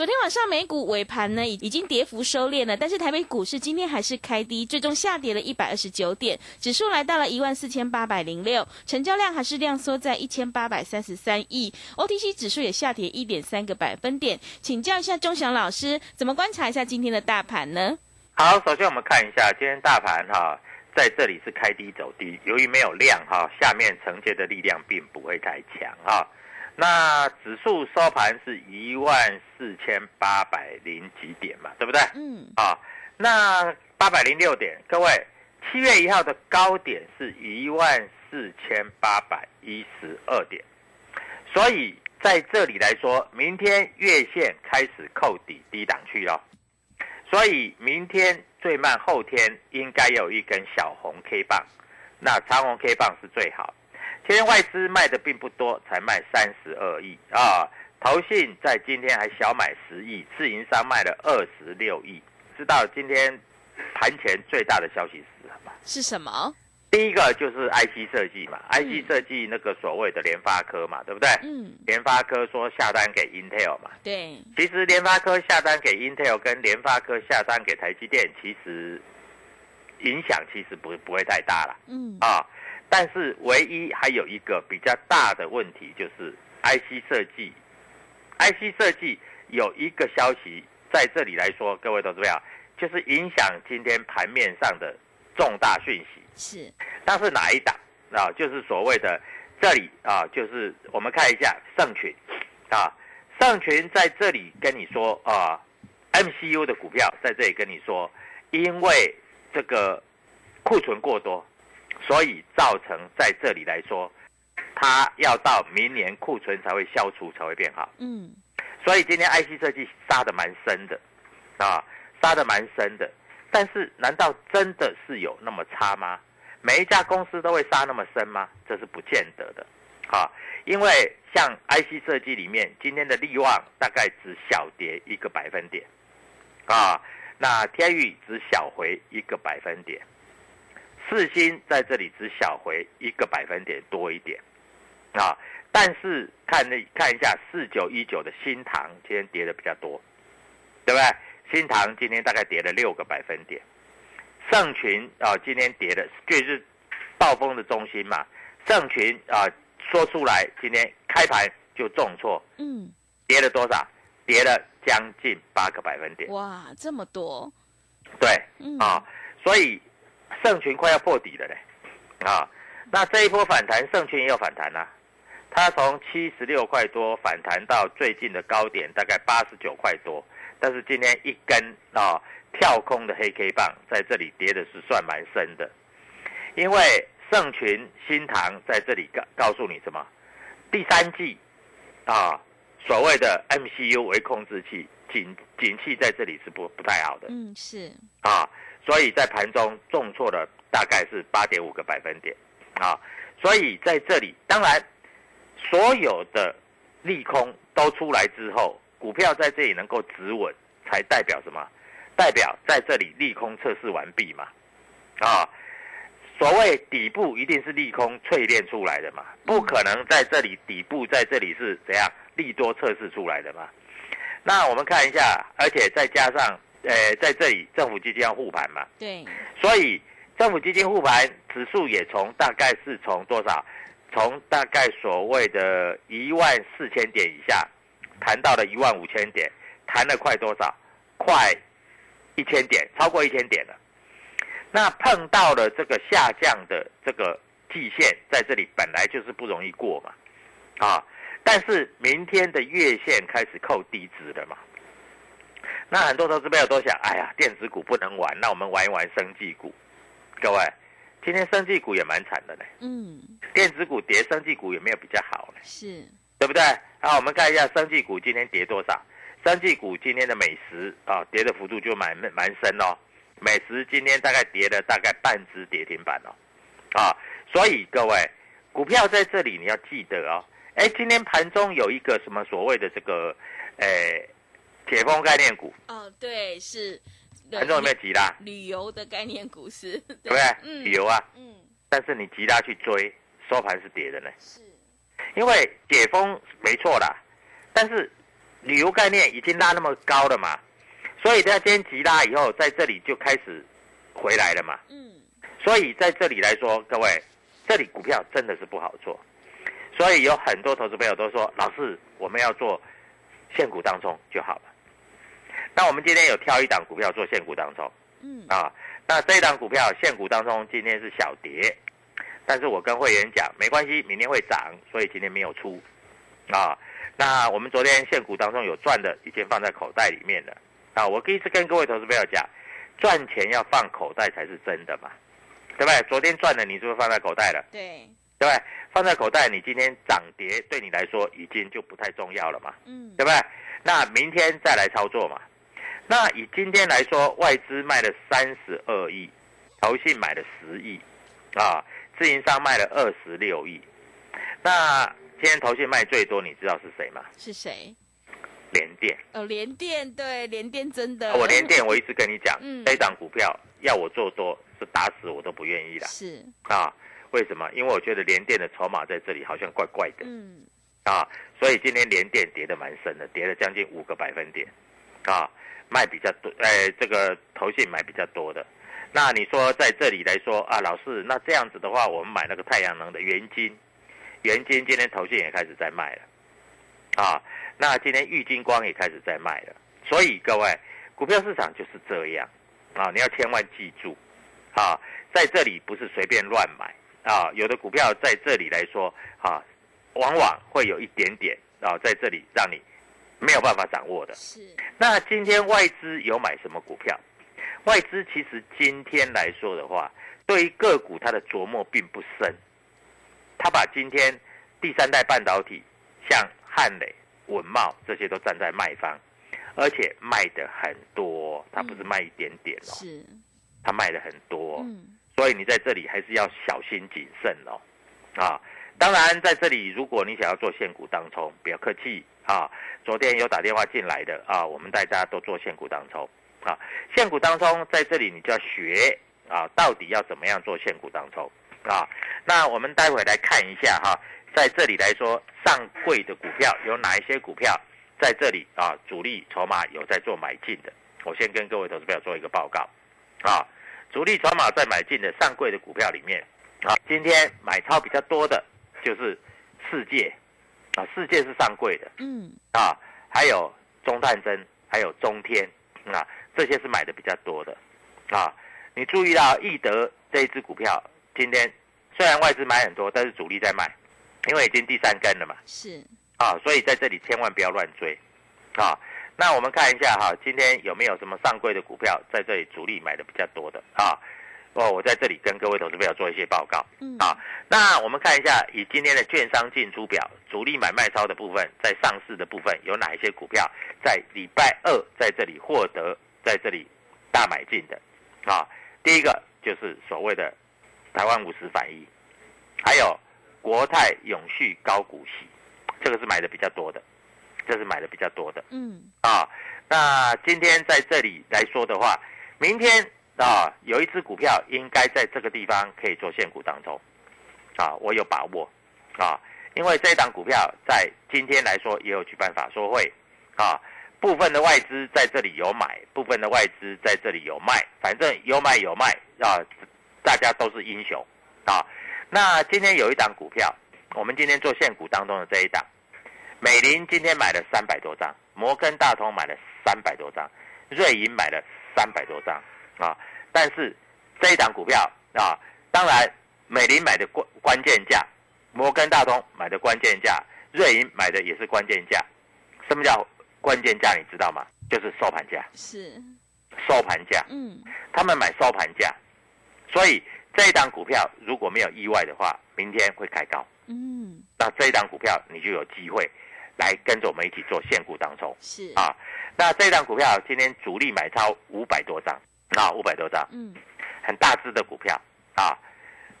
昨天晚上美股尾盘呢，已已经跌幅收敛了，但是台北股市今天还是开低，最终下跌了一百二十九点，指数来到了一万四千八百零六，成交量还是量缩在一千八百三十三亿，OTC 指数也下跌一点三个百分点。请教一下钟祥老师，怎么观察一下今天的大盘呢？好，首先我们看一下今天大盘哈，在这里是开低走低，由于没有量哈，下面承接的力量并不会太强哈。那指数收盘是一万四千八百零几点嘛，对不对？嗯，啊，那八百零六点，各位，七月一号的高点是一万四千八百一十二点，所以在这里来说，明天月线开始扣底低档去了，所以明天最慢后天应该有一根小红 K 棒，那长红 K 棒是最好。今天外资卖的并不多，才卖三十二亿啊。投信在今天还小买十亿，自营商卖了二十六亿。知道今天盘前最大的消息是什么？是什么？第一个就是 IC 设计嘛、i c 设计那个所谓的联发科嘛，对不对？嗯，联发科说下单给 Intel 嘛，对，其实联发科下单给 Intel 跟联发科下单给台积电，其实影响其实不不会太大了嗯，啊。但是唯一还有一个比较大的问题就是 IC 设计，IC 设计有一个消息在这里来说，各位投资者，就是影响今天盘面上的重大讯息。是，那是哪一档啊？就是所谓的这里啊，就是我们看一下盛群啊，盛群在这里跟你说啊，MCU 的股票在这里跟你说，因为这个库存过多，所以造成在这里来说，它要到明年库存才会消除才会变好。嗯，所以今天 IC 设计杀的蛮深的，啊，杀的蛮深的。但是难道真的是有那么差吗？每一家公司都会杀那么深吗？这是不见得的，啊，因为像 IC 设计里面今天的利旺大概只小跌一个百分点，啊，那天宇只小回一个百分点，四星在这里只小回一个百分点多一点，啊，但是看那看一下四九一九的新塘今天跌的比较多，对不对？新塘今天大概跌了六个百分点，盛群啊今天跌的就是暴风的中心嘛，盛群啊说出来今天开盘就重挫，嗯，跌了多少？跌了将近八个百分点，哇，这么多，对，嗯，啊，所以盛群快要破底了嘞，啊，那这一波反弹，盛群也有反弹啦、它从七十六块多反弹到最近的高点，大概八十九块多，但是今天一根啊跳空的黑 K 棒在这里跌的是算蛮深的，因为盛群新塘在这里告告诉你什么？第三季啊所谓的 MCU 为控制器，景景气在这里是不不太好的。嗯，是，啊，所以在盘中重挫了大概是八点五个百分点啊，所以在这里，当然所有的利空都出来之后，股票在这里能够止稳，才代表什么？代表在这里利空测试完毕嘛，啊，所谓底部一定是利空淬炼出来的嘛，不可能在这里底部在这里是怎样利多测试出来的嘛。那我们看一下，而且再加上，呃，在这里政府基金要护盘嘛，对，所以政府基金护盘指数也从大概是从多少？从大概所谓的一万四千点以下，谈到了一万五千点，谈了快多少？快一千点，超过一千点了。那碰到了这个下降的这个季线，在这里本来就是不容易过嘛，啊，但是明天的月线开始扣低值了嘛。那很多投资朋友都想，哎呀，电子股不能玩，那我们玩一玩生技股。各位，今天生技股也蛮惨的呢，嗯，电子股跌，生技股有没有比较好呢，是，对不对？啊，我们看一下生技股今天跌多少？生技股今天的美食啊，跌的幅度就蛮蛮深哦。美食今天大概跌了大概半只跌停板哦，啊，所以各位股票在这里你要记得哦。哎，今天盘中有一个什么所谓的这个，诶，解封概念股，哦，对，是，盘中有没有急拉？旅游的概念股是，对 对不对？嗯旅游啊，嗯，但是你急拉去追，收盘是跌的呢。是，因为解封没错啦，但是旅游概念已经拉那么高了嘛，所以它今天急拉以后，在这里就开始回来了嘛。嗯，所以在这里来说，各位，这里股票真的是不好做，所以有很多投资朋友都说，老师，我们要做现股当中就好了。那我们今天有挑一档股票做现股当中嗯，啊，那这一档股票现股当中今天是小跌，但是我跟会员讲没关系，明天会涨，所以今天没有出啊。那我们昨天现股当中有赚的，已经放在口袋里面了啊。我第一次跟各位投资朋友讲，赚钱要放口袋才是真的嘛，对不对？昨天赚的你是不是放在口袋了？对，对不对？放在口袋，你今天涨跌对你来说已经就不太重要了嘛，嗯，对不对？那明天再来操作嘛。那以今天来说，外资卖了三十二亿，投信买了十亿，啊，自营商卖了二十六亿。那今天投信卖最多，你知道是谁吗？是谁？联电。哦，联电，对，联电真的，我联电，我一直跟你讲，嗯这一档股票要我做多，是打死我都不愿意的是，啊。为什么？因为我觉得联电的筹码在这里好像怪怪的。嗯，啊，所以今天连电跌的蛮深的，跌了将近五个百分点，啊，卖比较多，哎，这个头信买比较多的。那你说在这里来说啊，老师，那这样子的话，我们买那个太阳能的元金，元金今天头信也开始在卖了，啊，那今天玉金光也开始在卖了。所以各位，股票市场就是这样，啊，你要千万记住，啊，在这里不是随便乱买啊，有的股票在这里来说，啊，往往会有一点点啊，在这里让你没有办法掌握的。是，那今天外资有买什么股票？外资其实今天来说的话，对于个股它的琢磨并不深，他把今天第三代半导体像汉磊、文茂这些都站在卖方，而且卖的很多，它不是卖一点点哦，是，它卖的很多哦、嗯，所以你在这里还是要小心谨慎哦，啊，当然在这里，如果你想要做现股当中，不要客气啊。昨天有打电话进来的啊，我们大家都做现股当冲啊。现股当中在这里你就要学啊，到底要怎么样做现股当冲啊？那我们待会来看一下哈、在这里来说，上柜的股票有哪一些股票在这里啊？主力筹码有在做买进的，我先跟各位投资朋友做一个报告啊。主力筹码在买进的上柜的股票里面啊，今天买超比较多的就是世界啊，世界是上柜的嗯，啊，还有中探针，还有中天啊，这些是买的比较多的啊。你注意到易德这一只股票，今天虽然外资买很多，但是主力在卖，因为已经第三根了嘛是，啊，所以在这里千万不要乱追啊。那我们看一下哈，今天有没有什么上柜的股票在这里主力买的比较多的啊？哦，我在这里跟各位投资朋友做一些报告。嗯，啊，那我们看一下，以今天的券商进出表，主力买卖超的部分，在上市的部分有哪一些股票在礼拜二在这里获得在这里大买进的？啊，第一个就是所谓的台湾五十反一，还有国泰永续高股息，这个是买的比较多的，这是买的比较多的。嗯，啊，那今天在这里来说的话，明天啊有一只股票应该在这个地方可以做现股当中，啊，我有把握啊，因为这一档股票在今天来说也有举办法说会啊，部分的外资在这里有买，部分的外资在这里有卖，反正有买有卖啊，大家都是英雄啊。那今天有一档股票，我们今天做现股当中的这一档。美林今天买了三百多张，摩根大通买了三百多张，瑞银买了三百多张啊。但是这一档股票啊，当然美林买的关关键价，摩根大通买的关键价，瑞银买的也是关键价。什么叫关键价？你知道吗？就是收盘价，是，收盘价。嗯，他们买收盘价，所以这一档股票如果没有意外的话，明天会开高。嗯，那这一档股票你就有机会来跟着我们一起做现股当中是，啊。那这一档股票今天主力买超五百多张啊，五百多张，嗯，很大只的股票啊，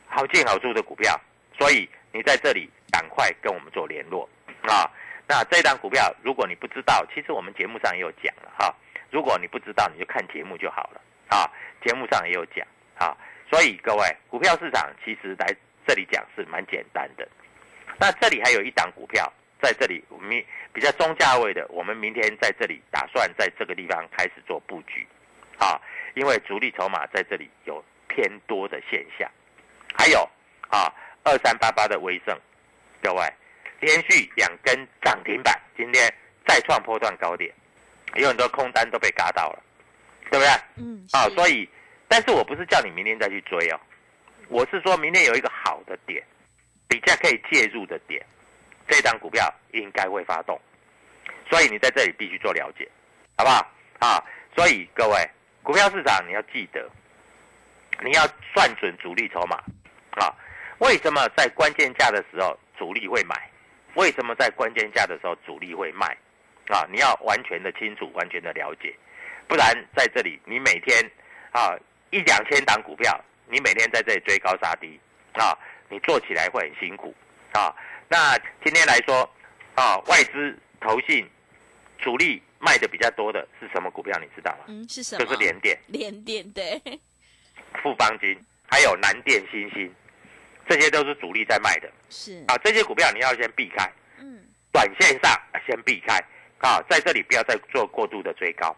好进好出的股票，所以你在这里赶快跟我们做联络啊。那这档股票如果你不知道，其实我们节目上也有讲了哈。如果你不知道，你就看节目就好了啊。节目上也有讲啊。所以各位，股票市场其实来这里讲是蛮简单的。那这里还有一档股票在这里，我们比较中价位的，我们明天在这里打算在这个地方开始做布局啊，因为主力筹码在这里有偏多的现象。还有啊，二三八八的威盛，各位连续两根涨停板，今天再创波段高点，有很多空单都被嘎到了，对不对？嗯，啊，所以，但是我不是叫你明天再去追哦，我是说明天有一个好的点，比较可以介入的点，这张股票应该会发动，所以你在这里必须做了解，好不好？啊，所以各位，股票市场你要记得，你要算准主力筹码，啊，为什么在关键价的时候主力会买？为什么在关键价的时候主力会卖？啊，你要完全的清楚，完全的了解，不然在这里你每天啊一两千档股票，你每天在这里追高杀低啊，你做起来会很辛苦啊。那今天来说啊，外资投信主力卖的比较多的是什么股票？你知道吗？嗯，是什么？就是联电、连电，对，富邦金，还有南电、新兴，这些都是主力在卖的是，啊。这些股票你要先避开，嗯，短线上先避开啊，在这里不要再做过度的追高，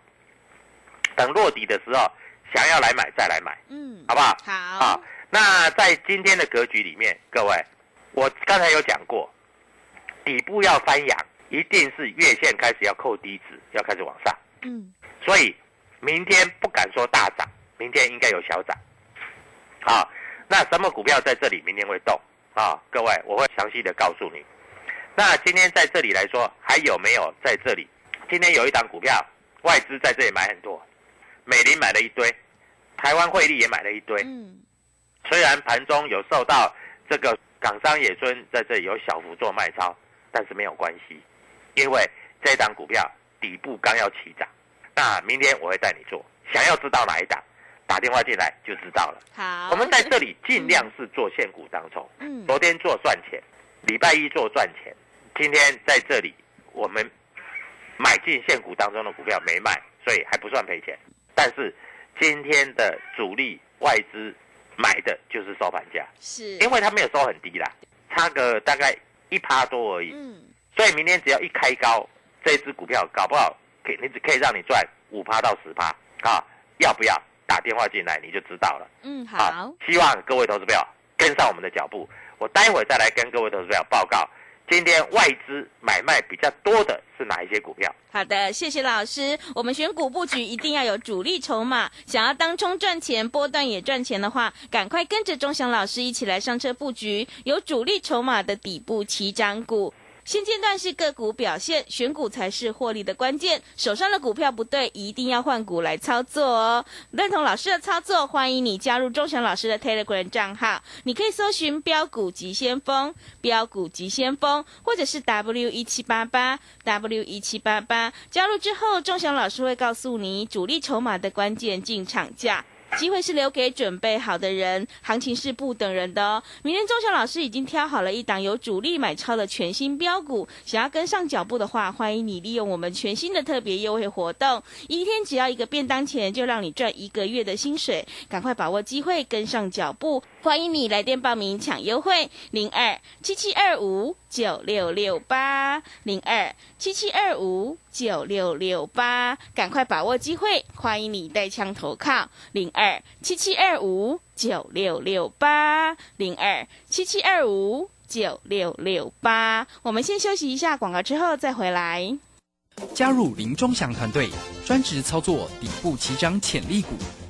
等落底的时候想要来买再来买，嗯，好不好？好，啊，那在今天的格局里面，各位，我刚才有讲过，底部要翻扬，一定是月线开始要扣低值，要开始往上，嗯，所以明天不敢说大涨，明天应该有小涨。啊，那什么股票在这里明天会动？啊，各位，我会详细的告诉你。那今天在这里来说，还有没有在这里？今天有一档股票，外资在这里买很多，美林买了一堆，台湾汇利也买了一堆。嗯，虽然盘中有受到这个港商野村在这里有小幅做卖超，但是没有关系，因为这档股票底部刚要起涨。那明天我会带你做，想要知道哪一档，打电话进来就知道了。好，我们在这里尽量是做现股当中，嗯，昨天做赚钱，礼拜一做赚钱，今天在这里我们买进现股当中的股票没卖，所以还不算赔钱。但是今天的主力外资买的就是收盘价，是，因为它没有收很低啦，差个大概一趴多而已。嗯，所以明天只要一开高，这只股票搞不好可以，你只可以让你赚五趴到十趴啊！要不要打电话进来你就知道了。嗯，啊好，，希望各位投资朋友跟上我们的脚步。我待会再来跟各位投资朋友报告，今天外资买卖比较多的是哪一些股票。好的，谢谢老师。我们选股布局一定要有主力筹码，想要当冲赚钱、波段也赚钱的话，赶快跟着钟祥老师一起来上车布局有主力筹码的底部起涨股。现阶段是个股表现，选股才是获利的关键。手上的股票不对，一定要换股来操作哦。认同老师的操作，欢迎你加入钟祥老师的 Telegram 账号，你可以搜寻“标股急先锋”、“标股急先锋”，或者是 W 一七八八 W 一七八八。加入之后，钟祥老师会告诉你主力筹码的关键进场价。机会是留给准备好的人，行情是不等人的哦。明天钟祥老师已经挑好了一档有主力买超的全新标股，想要跟上脚步的话，欢迎你利用我们全新的特别优惠活动，一天只要一个便当钱，就让你赚一个月的薪水，赶快把握机会，跟上脚步。欢迎你来电报名抢优惠，零二七七二五九六六八零二七七二五九六六八，赶快把握机会，欢迎你带枪投靠，零二七七二五九六六八零二七七二五九六六八。我们先休息一下广告，之后再回来。加入林忠祥团队，专职操作底部起涨潜力股，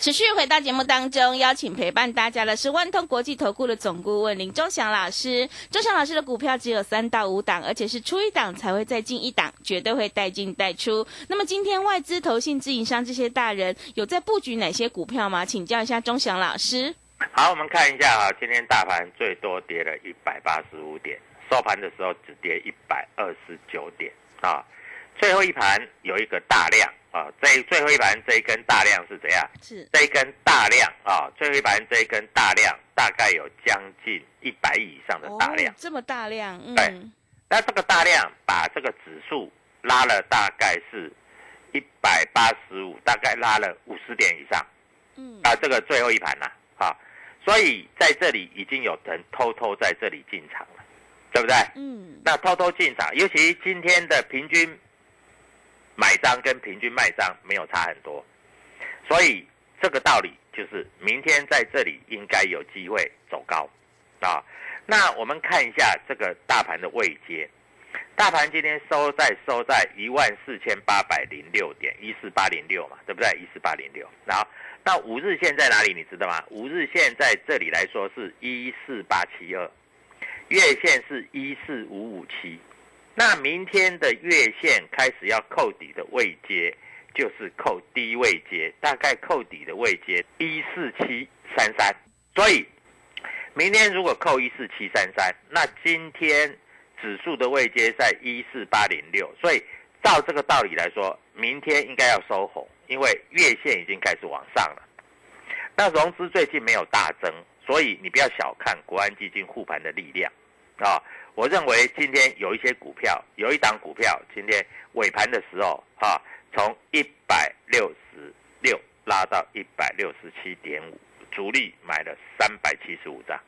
持续回到节目当中，邀请陪伴大家的是万通国际投顾的总顾问林忠祥老师。忠祥老师的股票只有三到五档，而且是出一档才会再进一档，绝对会带进带出。那么今天外资、投信、自营商这些大人有在布局哪些股票吗？请教一下忠祥老师。好，我们看一下啊，今天大盘最多跌了一百八十五点，收盘的时候只跌一百二十九点啊。最后一盘有一个大量。啊，这最后一盘这一根大量是怎样？是这一根大量啊，最后一盘这一根大量大概有将近一百亿以上的大量，这么大量，对。那这个大量把这个指数拉了大概是一百八十五，大概拉了五十点以上。嗯，啊，这个最后一盘呐，啊，所以在这里已经有人偷偷在这里进场了，对不对？嗯，那偷偷进场，尤其今天的平均。买张跟平均卖张没有差很多，所以这个道理就是明天在这里应该有机会走高，啊，那我们看一下这个大盘的位阶，大盘今天收在收在一万四千八百零六点一四八零六嘛，对不对？一四八零六，然后那五日线在哪里？你知道吗？五日线在这里来说是一四八七二，月线是一四五五七。那明天的月线开始要扣底的位阶，就是扣低位阶，大概扣底的位阶一四七三三。所以，明天如果扣一四七三三，那今天指数的位阶在一四八零六。所以，照这个道理来说，明天应该要收红，因为月线已经开始往上了。那融资最近没有大增，所以你不要小看国安基金护盘的力量啊。我认为今天有一些股票，有一档股票，今天尾盘的时候，哈，从一百六十六拉到一百六十七点五，主力买了三百七十五张，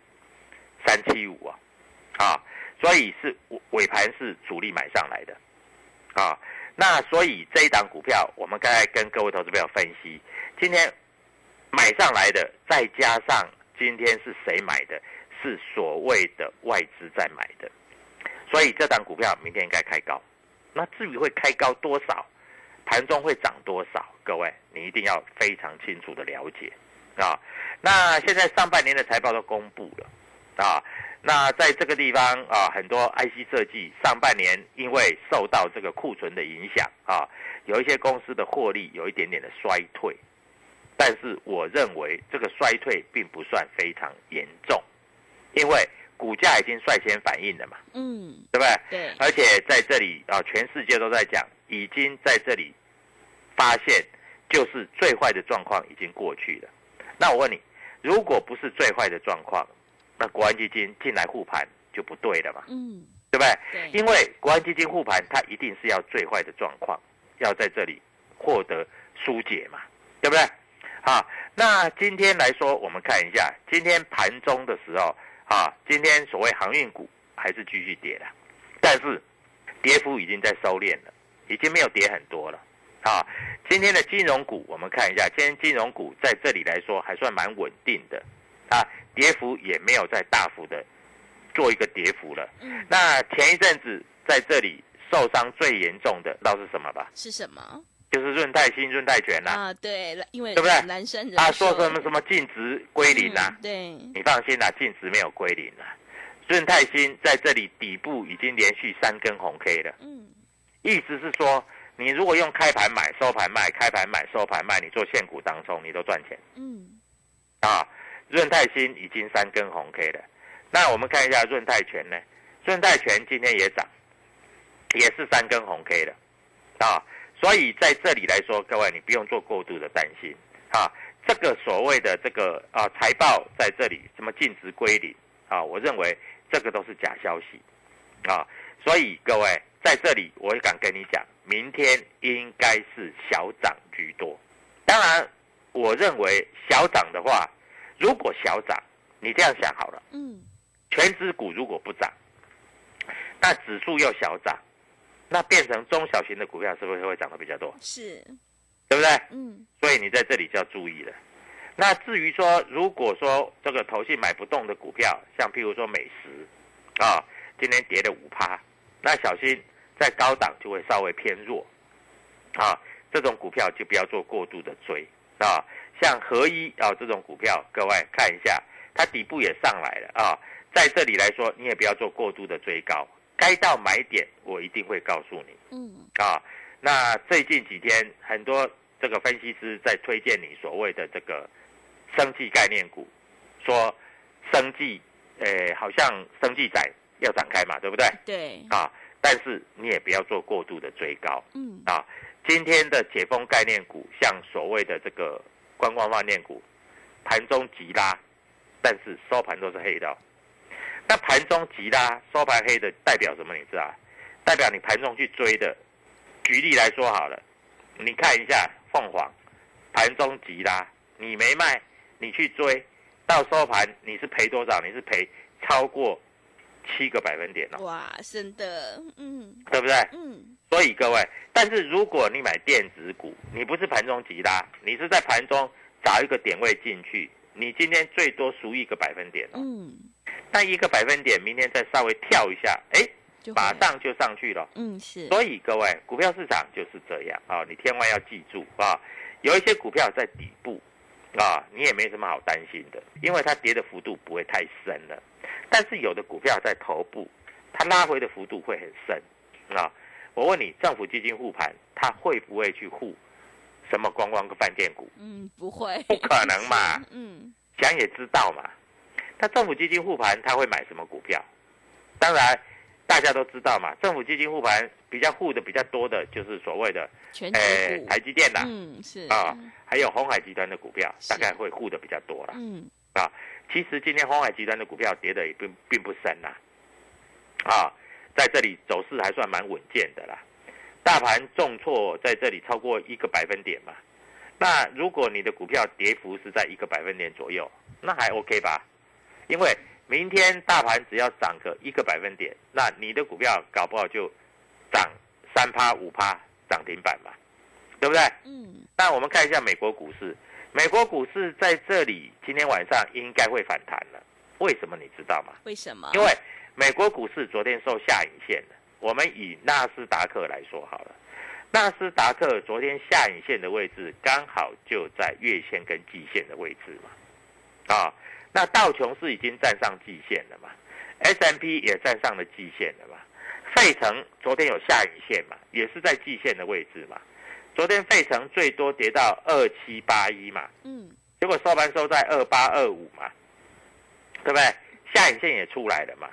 三七五啊，啊，所以是尾盘是主力买上来的，啊，那所以这一档股票，我们刚才跟各位投资朋友分析，今天买上来的，再加上今天是谁买的，是所谓的外资在买的。所以这档股票明天应该开高，那至于会开高多少，盘中会涨多少，各位你一定要非常清楚的了解啊。那现在上半年的财报都公布了啊，那在这个地方啊，很多 IC 设计上半年因为受到这个库存的影响啊，有一些公司的获利有一点点的衰退，但是我认为这个衰退并不算非常严重，因为。股价已经率先反应了嘛？嗯，对不对？对。而且在这里啊，全世界都在讲，已经在这里发现，就是最坏的状况已经过去了。那我问你，如果不是最坏的状况，那国安基金进来护盘就不对了嘛？嗯，对不对？对。因为国安基金护盘，它一定是要最坏的状况要在这里获得疏解嘛？对不对？好，那今天来说，我们看一下今天盘中的时候。啊，今天所谓航运股还是继续跌的，但是跌幅已经在收敛了，已经没有跌很多了。啊，今天的金融股我们看一下，今天金融股在这里来说还算蛮稳定的，啊，跌幅也没有再大幅的做一个跌幅了。嗯，那前一阵子在这里受伤最严重的，知道是什么吧？是什么就是润泰新、润泰全呐、啊？对，因为对不对男生人他说什么什么净值归零啊？嗯对，你放心啦、净值没有归零啊。润泰新在这里底部已经连续三根红 K 了，嗯意思是说，你如果用开盘买、收盘卖、开盘买、收盘卖，你做现股当中，你都赚钱嗯啊。润泰新已经三根红 K 了，那我们看一下润泰全呢？润泰全今天也涨，也是三根红 K 的啊。所以在这里来说，各位你不用做过度的担心啊。这个所谓的这个啊财报在这里什么净值归零啊，我认为这个都是假消息啊。所以各位在这里，我也敢跟你讲，明天应该是小涨居多。当然，我认为小涨的话，如果小涨，你这样想好了，嗯全指股如果不涨，那指数又小涨，那变成中小型的股票是不是会涨得比较多？是对不对？嗯所以你在这里就要注意了。那至于说，如果说这个投信买不动的股票，像譬如说美食啊，今天跌了五趴，那小心在高档就会稍微偏弱啊，这种股票就不要做过度的追啊。像合一啊这种股票，各位看一下，它底部也上来了啊，在这里来说，你也不要做过度的追高，该到买点我一定会告诉你。嗯啊，那最近几天很多这个分析师在推荐你所谓的这个生技概念股，说生技，呃，好像生技仔要展开嘛，对不对？对啊，但是你也不要做过度的追高嗯啊。今天的解封概念股，像所谓的这个观光饭店股，盘中急拉，但是收盘都是黑的哦、那盘中急拉，收盘黑的代表什么？你知道？代表你盘中去追的。举例来说好了，你看一下凤凰，盘中急拉，你没卖，你去追，到收盘你是赔多少？你是赔超过七个百分点哦，哇，真的嗯对不对？嗯所以各位，但是如果你买电子股，你不是盘中急拉，你是在盘中找一个点位进去，你今天最多输一个百分点哦。嗯，那一个百分点，明天再稍微跳一下，哎，马上就上去了。嗯是所以各位，股票市场就是这样啊，你千万要记住啊，有一些股票在底部啊，你也没什么好担心的，因为它跌的幅度不会太深了。但是有的股票在头部，它拉回的幅度会很深啊。我问你，政府基金护盘，它会不会去护什么观光跟饭店股？嗯不会不可能嘛 嗯想也知道嘛。那政府基金护盘，他会买什么股票？当然，大家都知道嘛，政府基金护盘比较护的比较多的就是所谓的全呃台积电啦，嗯是啊，还有红海集团的股票，大概会护的比较多啦。嗯啊，其实今天红海集团的股票跌的也并并不深呐，啊，在这里走势还算蛮稳健的啦。大盘重挫在这里超过一个百分点嘛，那如果你的股票跌幅是在一个百分点左右，那还 OK 吧？因为明天大盘只要涨个一个百分点，那你的股票搞不好就涨三趴五趴涨停板嘛，对不对？嗯那我们看一下美国股市，美国股市在这里今天晚上应该会反弹了。为什么你知道吗？为什么？因为美国股市昨天受下影线了。我们以纳斯达克来说好了，纳斯达克昨天下影线的位置刚好就在月线跟季线的位置嘛，啊，那道琼斯已经站上季线了嘛，S M P 也站上了季线了嘛，费城昨天有下影线嘛，也是在季线的位置嘛，昨天费城最多跌到二七八一嘛，嗯结果收盘收在二八二五嘛，对不对？下影线也出来了嘛，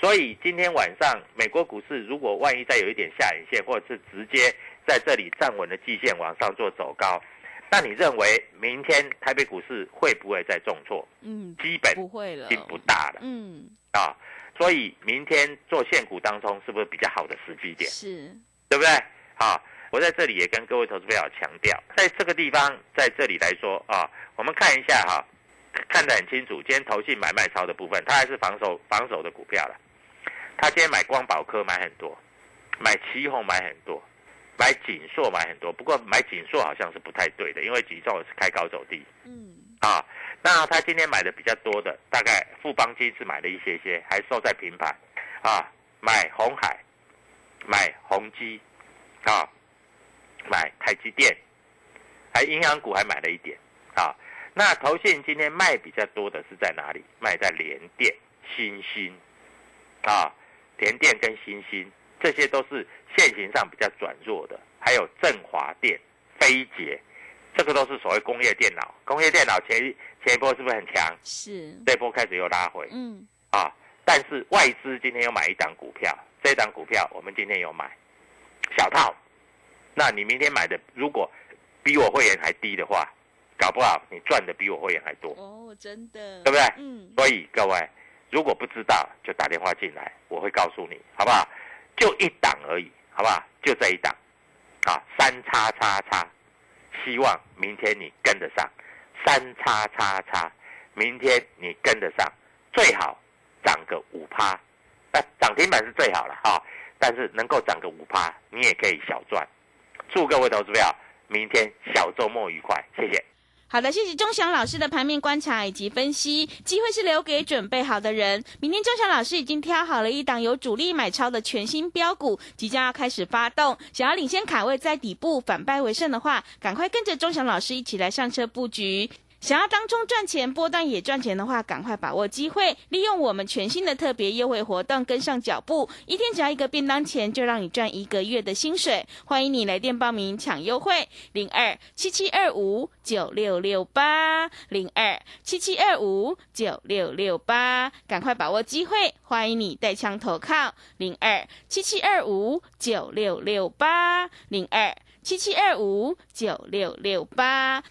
所以今天晚上美国股市如果万一再有一点下影线，或者是直接在这里站稳了季线往上做走高，那你认为明天台北股市会不会再重挫？嗯基本不会了性不大了嗯啊，所以明天做现股当中是不是比较好的时机点？是对不对？好，我在这里也跟各位投资朋友强调，在这个地方，在这里来说啊，我们看一下哈，看得很清楚。今天投信买卖超的部分，它还是防守防守的股票了。他今天买光宝科买很多，买旗宏买很多，买锦硕买很多，不过买锦硕好像是不太对的，因为锦硕是开高走低。嗯，啊，那他今天买的比较多的，大概富邦金是买了一些些，还收在平盘，啊，买红海，买宏基，啊，买台积电，还银行股还买了一点，啊，那投信今天卖比较多的是在哪里？卖在联电、新兴，啊，联电跟新兴，这些都是现行上比较转弱的，还有振华电、飞捷。这个都是所谓工业电脑，工业电脑前一前一波是不是很强？是，这波开始又拉回嗯，啊！但是外资今天又买一档股票，这档股票我们今天有买小套，那你明天买的如果比我会员还低的话，搞不好你赚的比我会员还多，哦，真的，对不对？嗯，所以各位如果不知道就打电话进来，我会告诉你，好不好？就一档而已，好不好？就这一档，啊，三叉叉叉。希望明天你跟得上，三叉叉叉，明天你跟得上，最好涨个五趴，那涨停板是最好了哈。但是能够涨个五趴，你也可以小赚。祝各位投资票明天小周末愉快，谢谢。好的，谢谢钟祥老师的盘面观察以及分析。机会是留给准备好的人。明天钟祥老师已经挑好了一档有主力买超的全新标股，即将要开始发动。想要领先卡位在底部反败为胜的话，赶快跟着钟祥老师一起来上车布局。想要当中赚钱，波段也赚钱的话，赶快把握机会，利用我们全新的特别优惠活动，跟上脚步。一天只要一个便当钱，就让你赚一个月的薪水。欢迎你来电报名抢优惠，零二七七二五九六六八零二七七二五九六六八，赶快把握机会。欢迎你带枪投靠，零二七七二五九六六八零二七七二五九六六八。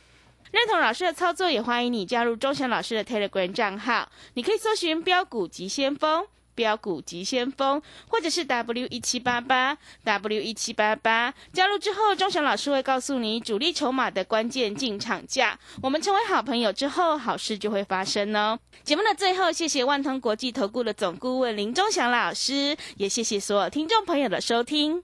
认同老师的操作，也欢迎你加入钟祥老师的 Telegram 账号。你可以搜寻“标股急先锋”、“标股急先锋”，或者是 W 一七八八 W 一七八八。加入之后，钟祥老师会告诉你主力筹码的关键进场价。我们成为好朋友之后，好事就会发生哦。节目的最后，谢谢万通国际投顾的总顾问林钟祥老师，也谢谢所有听众朋友的收听。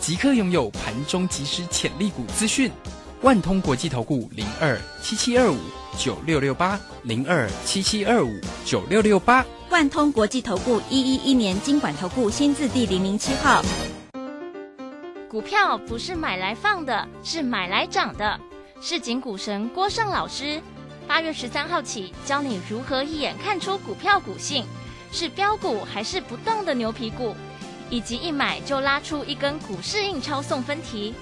即刻拥有盘中即时潜力股资讯，万通国际投顾零二七七二五九六六八零二七七二五九六六八，万通国际投顾一一一年经管投顾新字第零零七号。股票不是买来放的，是买来涨的。市井股神郭胜老师，八月十三号起教你如何一眼看出股票股性，是标股还是不动的牛皮股。以及一买就拉出一根股市印钞送分题，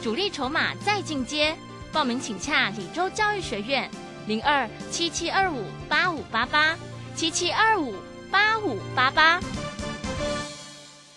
主力筹码再进阶，报名请洽李州教育学院零二七七二五八五八八七七二五八五八八。